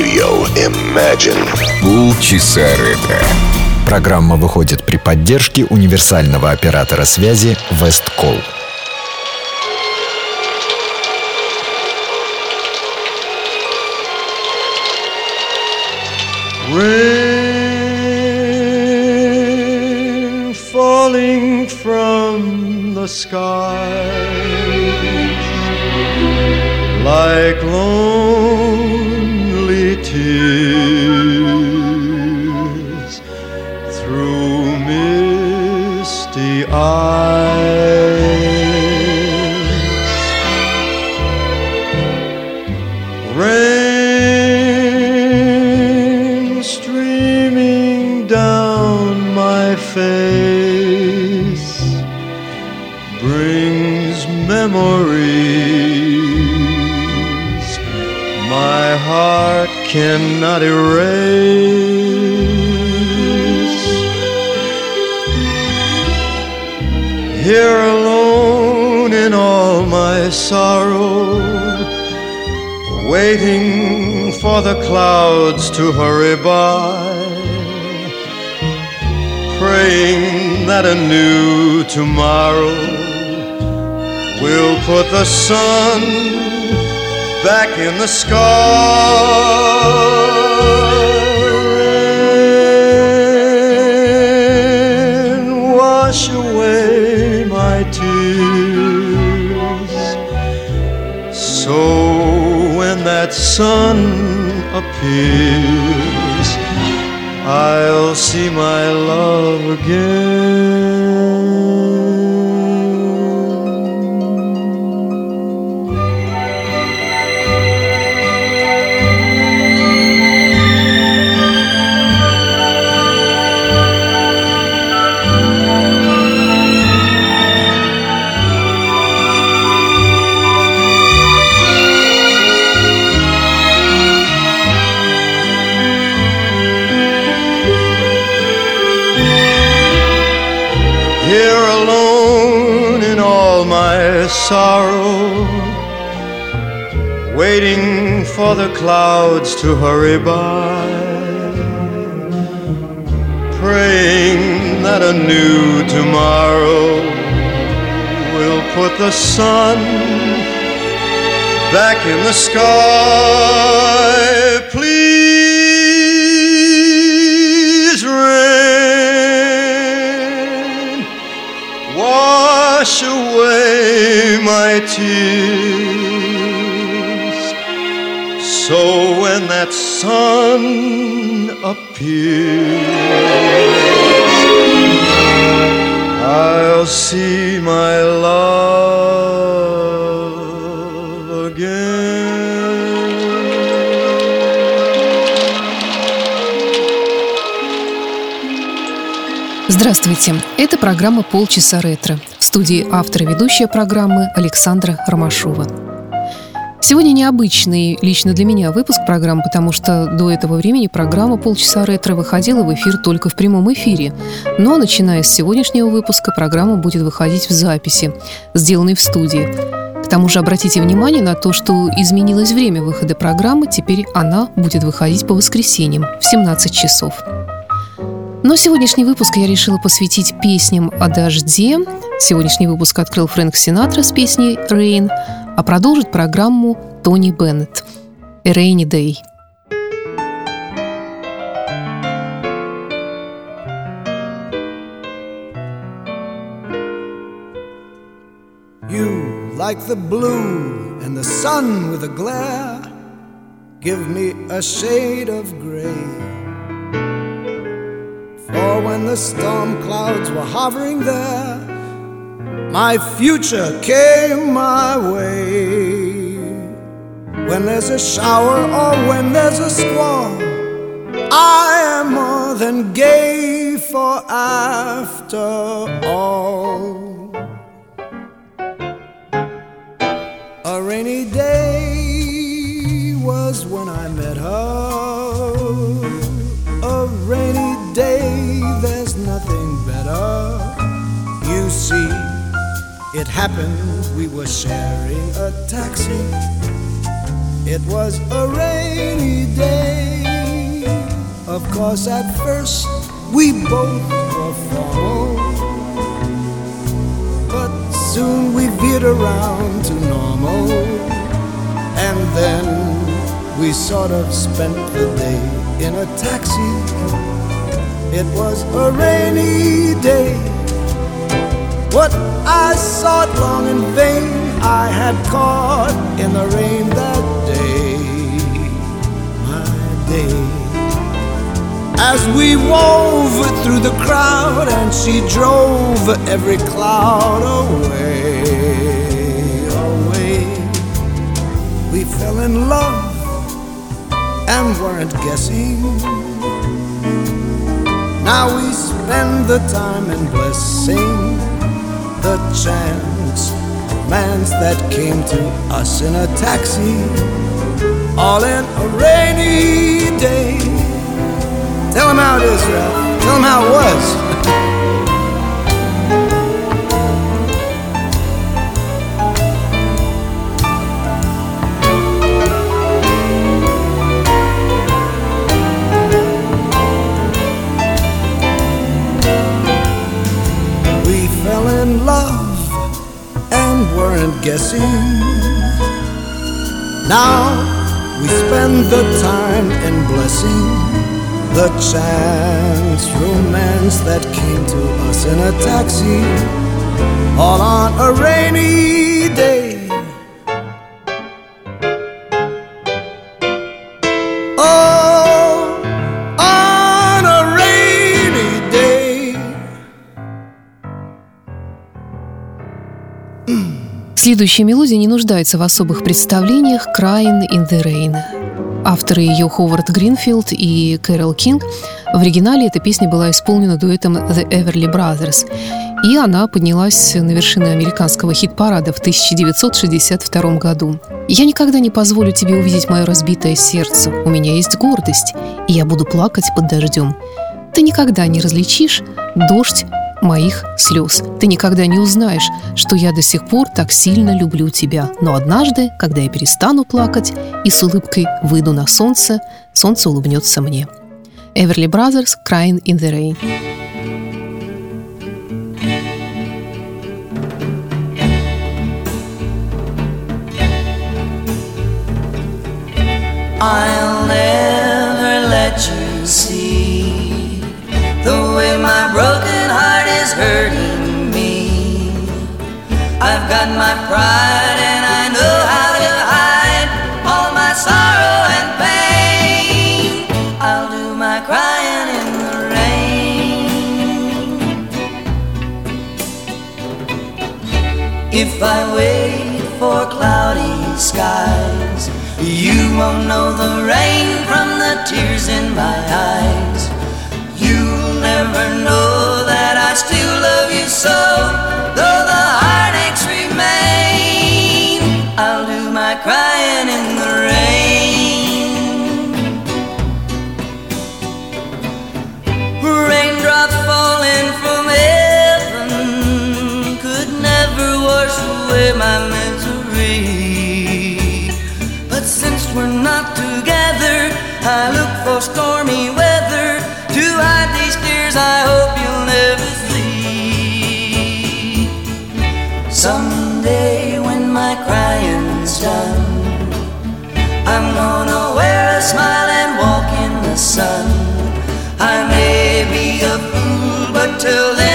Radio Imagine. Полчаса ретро. Программа выходит при поддержке универсального оператора связи Весткол. Rain falling from the skies like lonely tears through misty eyes. Rain streaming down my face brings memories my heart cannot erase. Here alone in all my sorrow, waiting for the clouds to hurry by, praying that a new tomorrow will put the sun back in the sky. Wash away my tears. So when that sun appears, I'll see my love again. Sorrow, waiting for the clouds to hurry by, praying that a new tomorrow will put the sun back in the sky. Wash away my tears. So when that sun appears, I'll see my love again. Здравствуйте, это программа «Полчаса ретро». Студии автор и ведущая программы Александра Ромашова. Сегодня необычный лично для меня выпуск программы, потому что до этого времени программа «Полчаса ретро» выходила в эфир только в прямом эфире. Но начиная с сегодняшнего выпуска программа будет выходить в записи, сделанной в студии. К тому же обратите внимание на то, что изменилось время выхода программы, теперь она будет выходить по воскресеньям в 17 часов. Но сегодняшний выпуск я решила посвятить песням о дожде. Сегодняшний выпуск открыл Фрэнк Синатра с песней «Rain», а продолжит программу Тони Беннет «A Rainy Day». You, like the blue and the sun with a glare, give me a shade of gray. For when the storm clouds were hovering there, my future came my way. When there's a shower or when there's a squall, I am more than gay, for after all. A rainy day it happened we were sharing a taxi. It was a rainy day. Of course, at first we both were formal, but soon we veered around to normal, and then we sort of spent the day in a taxi. It was a rainy day. What I sought long in vain, I had caught in the rain that day. My day. As we wove through the crowd and she drove every cloud away, away. We fell in love and weren't guessing. Now we spend the time in blessing the chance romance that came to us in a taxi, all in a rainy day. Tell him how it is, Ralph. Tell him how it was. Chance romance that came to us in a taxi, all on a rainy day. Oh. Следующая мелодия не нуждается в особых представлениях «Crying in the Rain». Авторы ее Ховард Гринфилд и Кэрол Кинг. В оригинале эта песня была исполнена дуэтом The Everly Brothers, и она поднялась на вершины американского хит-парада в 1962 году. «Я никогда не позволю тебе увидеть мое разбитое сердце. У меня есть гордость, и я буду плакать под дождем. Ты никогда не различишь дождь моих слез. Ты никогда не узнаешь, что я до сих пор так сильно люблю тебя. Но однажды, когда я перестану плакать и с улыбкой выйду на солнце, солнце улыбнется мне. Everly Brothers Crying in the Rain. I'll hurting me. I've got my pride and I know how to hide all my sorrow and pain. I'll do my crying in the rain. If I wait for cloudy skies, you won't know the rain from the tears in my eyes. You'll never know still love you so, though the heartaches remain. I'll do my crying in the rain. Raindrops falling from heaven could never wash away my misery. But since we're not together, I look for stormy weather to hide gonna wear a smile and walk in the sun. I may be a fool, but till then,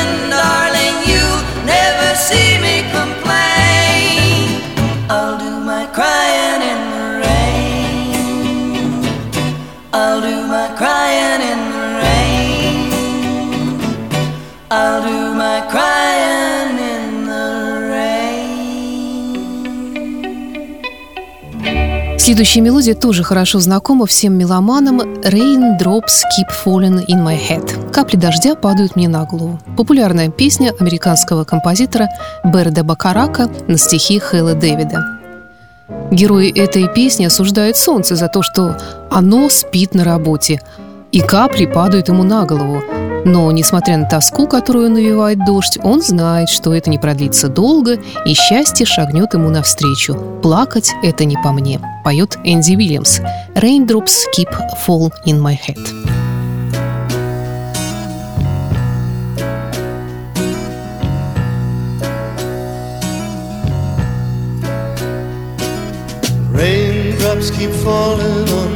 Следующая мелодия тоже хорошо знакома всем меломанам «Raindrops keep falling in my head» – «Капли дождя падают мне на голову». Популярная песня американского композитора Берда Бакарака на стихи Хэлла Дэвида. Герои этой песни осуждают солнце за то, что оно спит на работе, и капли падают ему на голову. Но, несмотря на тоску, которую навевает дождь, он знает, что это не продлится долго, и счастье шагнет ему навстречу. «Плакать — это не по мне», — поет Энди Уильямс. «Raindrops keep fall in my head». Keep falling on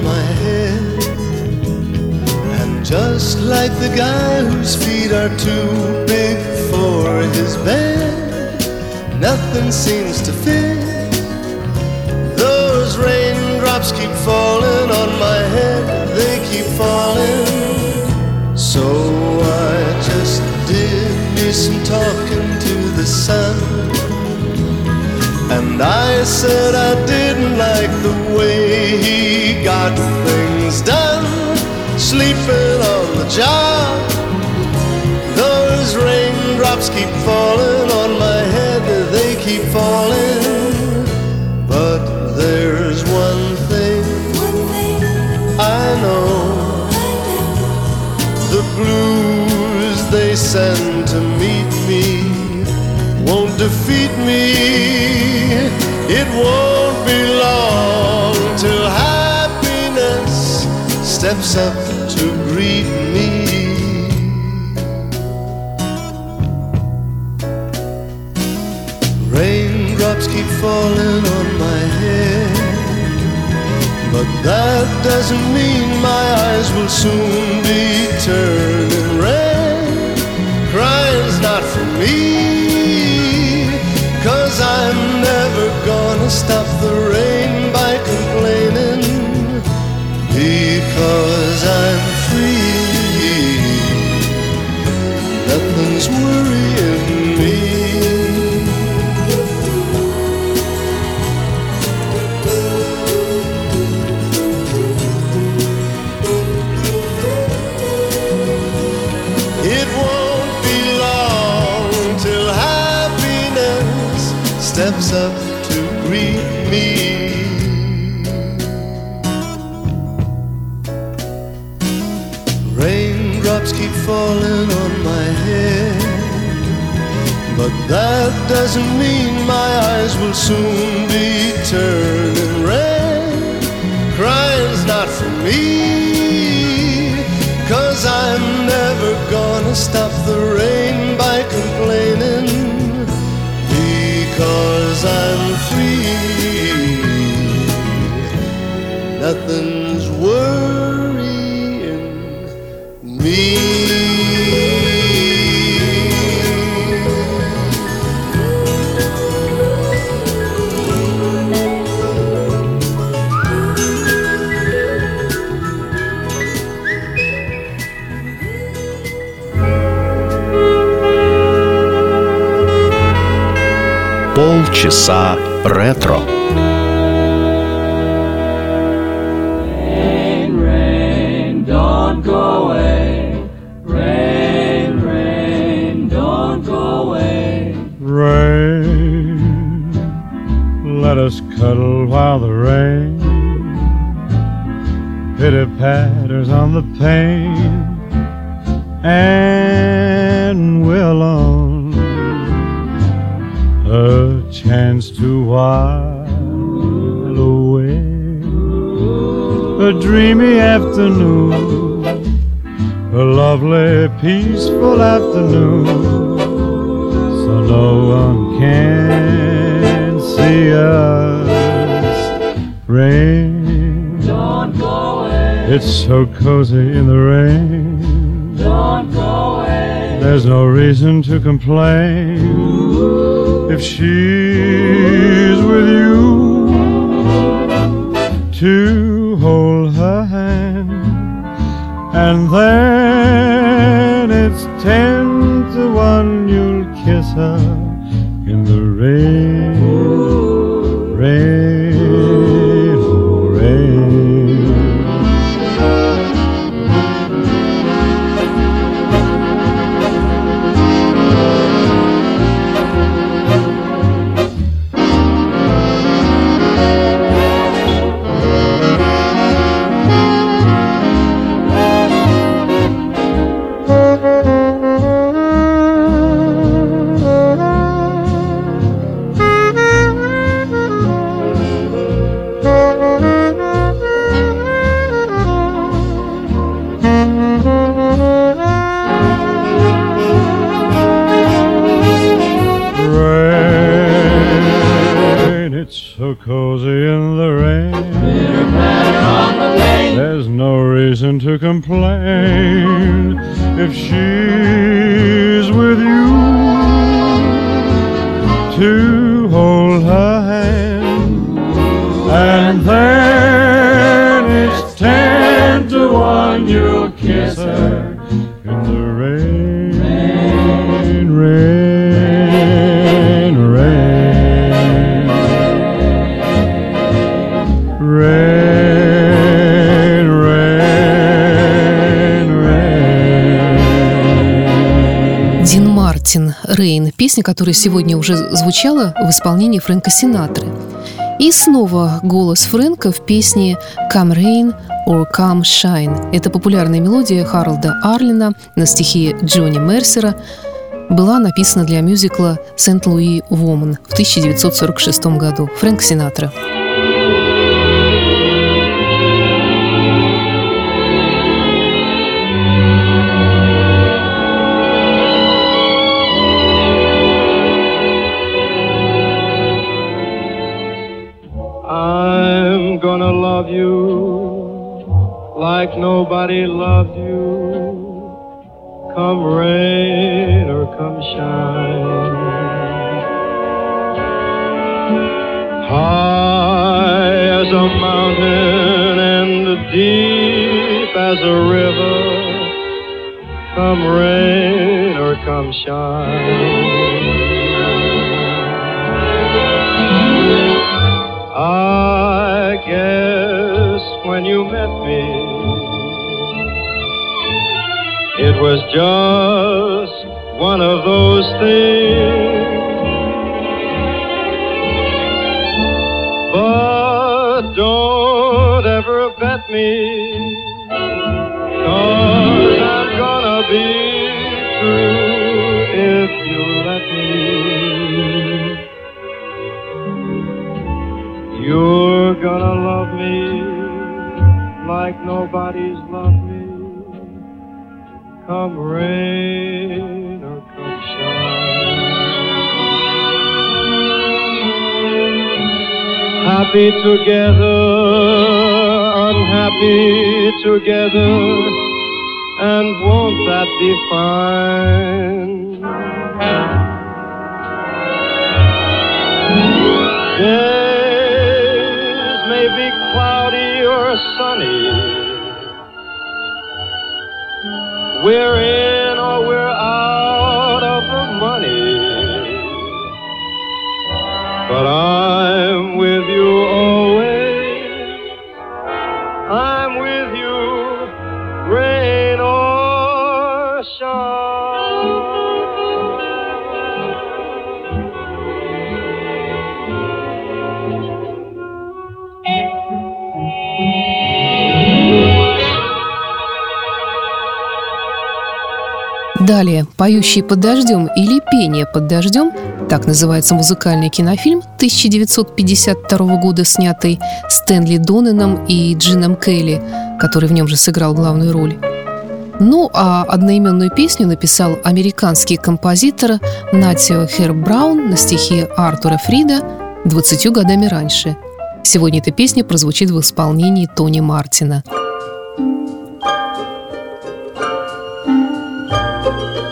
just like the guy whose feet are too big for his bed, nothing seems to fit. Those raindrops keep falling on my head, they keep falling. So I just did me some talking to the sun. And I said I didn't like the way he got things done, sleeping on the job. Those raindrops keep falling on my head, they keep falling. But there's one thing I know the blues they send to meet me won't defeat me. It won't be long till happiness steps up greet me. Raindrops keep falling on my head, but that doesn't mean my eyes will soon be turning red. Crying's not for me, cause I'm never gonna stop the rain up to greet me. Raindrops keep falling on my head, but that doesn't mean my eyes will soon be turning red. Crying's not for me, cause I'm never gonna stop the rain because I'm free. Nothing's Полчаса ретро. don't go away. Rain, rain, don't go away. Rain, let us cuddle while the rain pitter patters on the pane, and dreamy afternoon, a lovely, peaceful afternoon so no one can see us. Rain, Don't go away. it's so cozy in the rain. Don't go away. There's no reason to complain if she's with you. To and then it's ten to one you'll kiss her in the rain, «Рейн» – песня, которая сегодня уже звучала в исполнении Фрэнка Синатры. И снова голос Фрэнка в песне «Come Rain» or «Come Shine». Это популярная мелодия Харлда Арлина на стихи Джонни Мерсера была написана для мюзикла «Сент-Луи Woman» в 1946 году. Фрэнк Синатра. Nobody loved you. Come rain or come shine. High as a mountain and deep as a river. Come rain or come shine. I guess when you met me, was just one of those things. But don't ever bet me, cause I'm gonna be true if you let me. You're gonna love me like nobody's loved. Come rain or come shine. Happy together, unhappy together, and won't that be fine? Days We're in Далее «Поющие под дождем» или «Пение под дождем» так называется музыкальный кинофильм 1952 года, снятый Стэнли Донаном и Джином Келли, который в нем же сыграл главную роль. Ну а одноименную песню написал американский композитор Натио Хер Браун на стихи Артура Фрида 20 годами раньше. Сегодня эта песня прозвучит в исполнении Тони Мартина.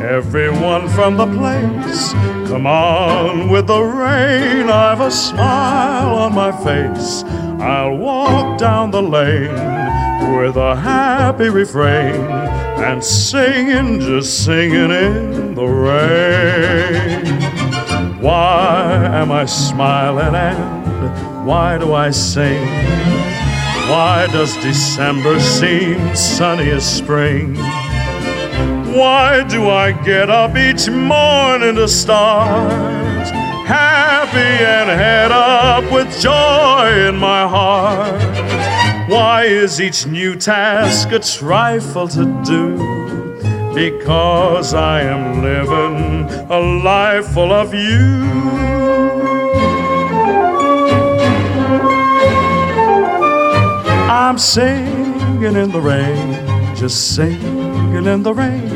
everyone from the place. Come on with the rain, I've a smile on my face. I'll walk down the lane with a happy refrain and singing, just singing in the rain. Why am I smiling and why do I sing? Why does December seem sunny as spring? Why do I get up each morning to start? Happy and head up with joy in my heart. Why is each new task a trifle to do? because I am living a life full of you. I'm singing in the rain, just singing in the rain.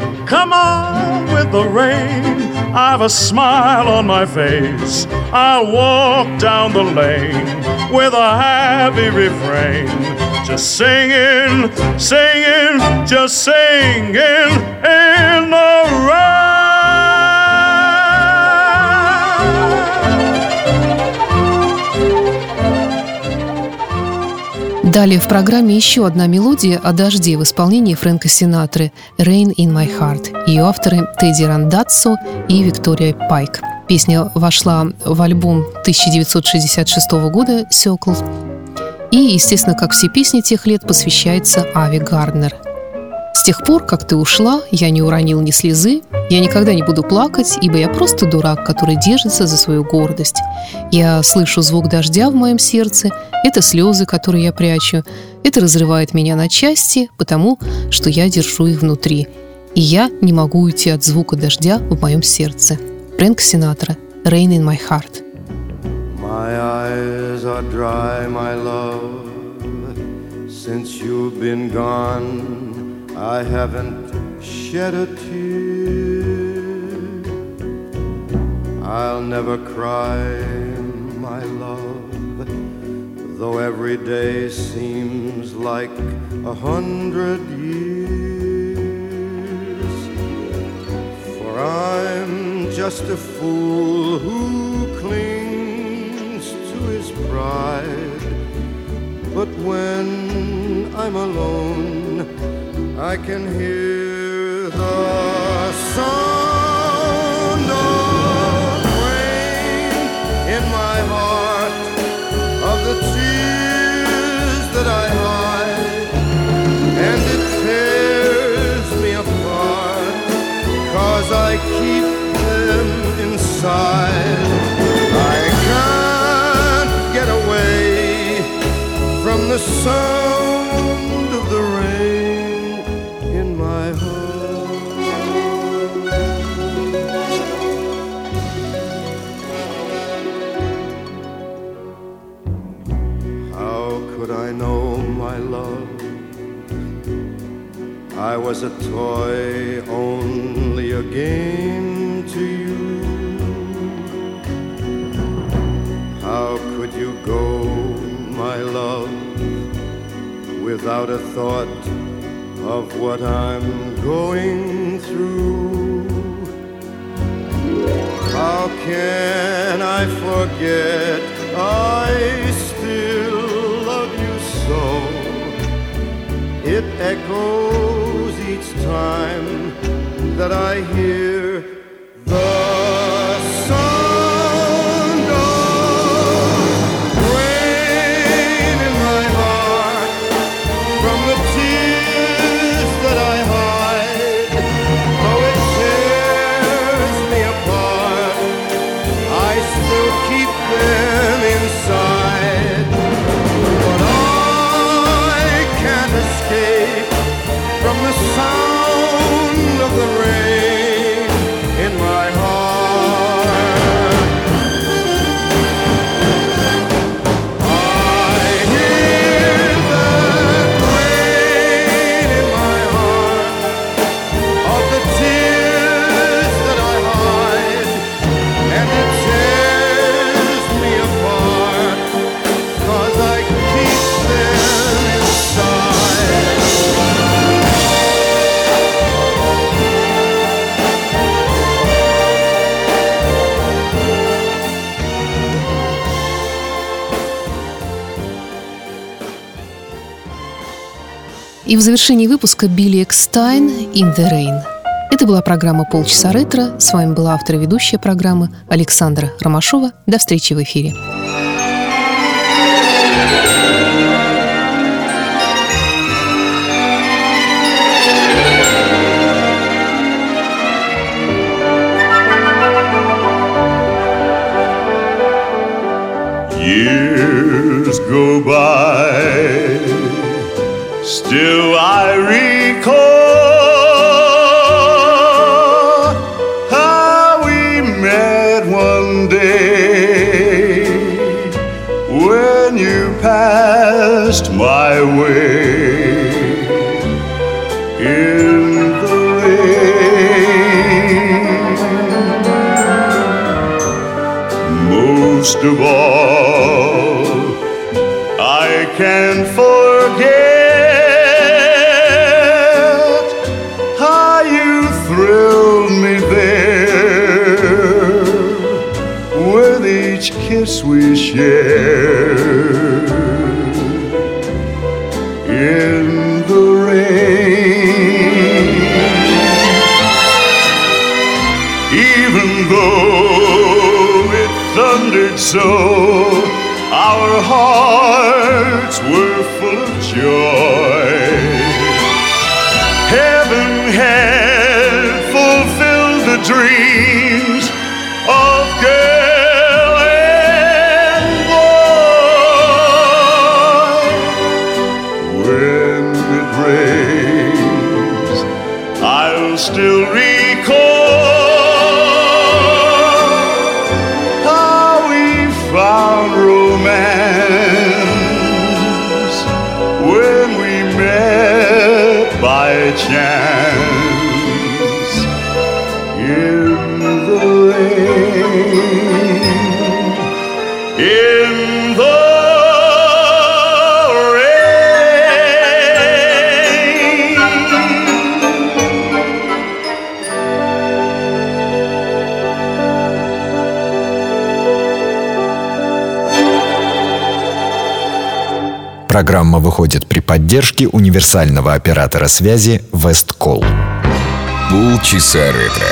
Come on with the rain. I've a smile on my face. I'll walk down the lane with a happy refrain. Just singing, singing, just singing in the rain. Далее в программе еще одна мелодия о дожде в исполнении Фрэнка Синатры «Rain in my heart». Ее авторы Тедди Рандатсо и Виктория Пайк. Песня вошла в альбом 1966 года «Circle». И, естественно, как все песни тех лет, посвящается Ави Гарднер – с тех пор, как ты ушла, я не уронил ни слезы, я никогда не буду плакать, ибо я просто дурак, который держится за свою гордость. Я слышу звук дождя в моем сердце, это слезы, которые я прячу. Это разрывает меня на части, потому что я держу их внутри. И я не могу уйти от звука дождя в моем сердце. Фрэнк Синатра «Rain in my heart». My eyes are dry, my love, since you've been gone. I haven't shed a tear. I'll never cry, my love, though every day seems like a hundred years. For I'm just a fool who clings to his pride. But when I'm alone, I can hear the sound of rain in my heart, of the tears that I hide, and it tears me apart, cause I keep them inside. I can't get away from the sound was a toy, only a game to you. How could you go, my love, without a thought of what I'm going through? How can I forget? I still love you so. It echoes time that I hear И в завершении выпуска Билли Экстайн «In the Rain». Это была программа «Полчаса ретро». С вами была автор и ведущая программы Александра Ромашова. До встречи в эфире. In the rain. Even though it thundered so, our hearts were full of joy. Heaven had fulfilled the dreams Программа выходит при поддержке универсального оператора связи Весткол. Полчаса ретро.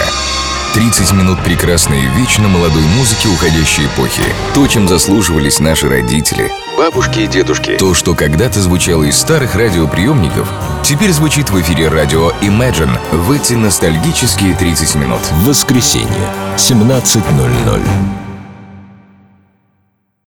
30 минут прекрасной и вечно молодой музыки уходящей эпохи. То, чем заслуживались наши родители. Бабушки и дедушки. То, что когда-то звучало из старых радиоприемников, теперь звучит в эфире радио Imagine в эти ностальгические 30 минут. Воскресенье, 17.00.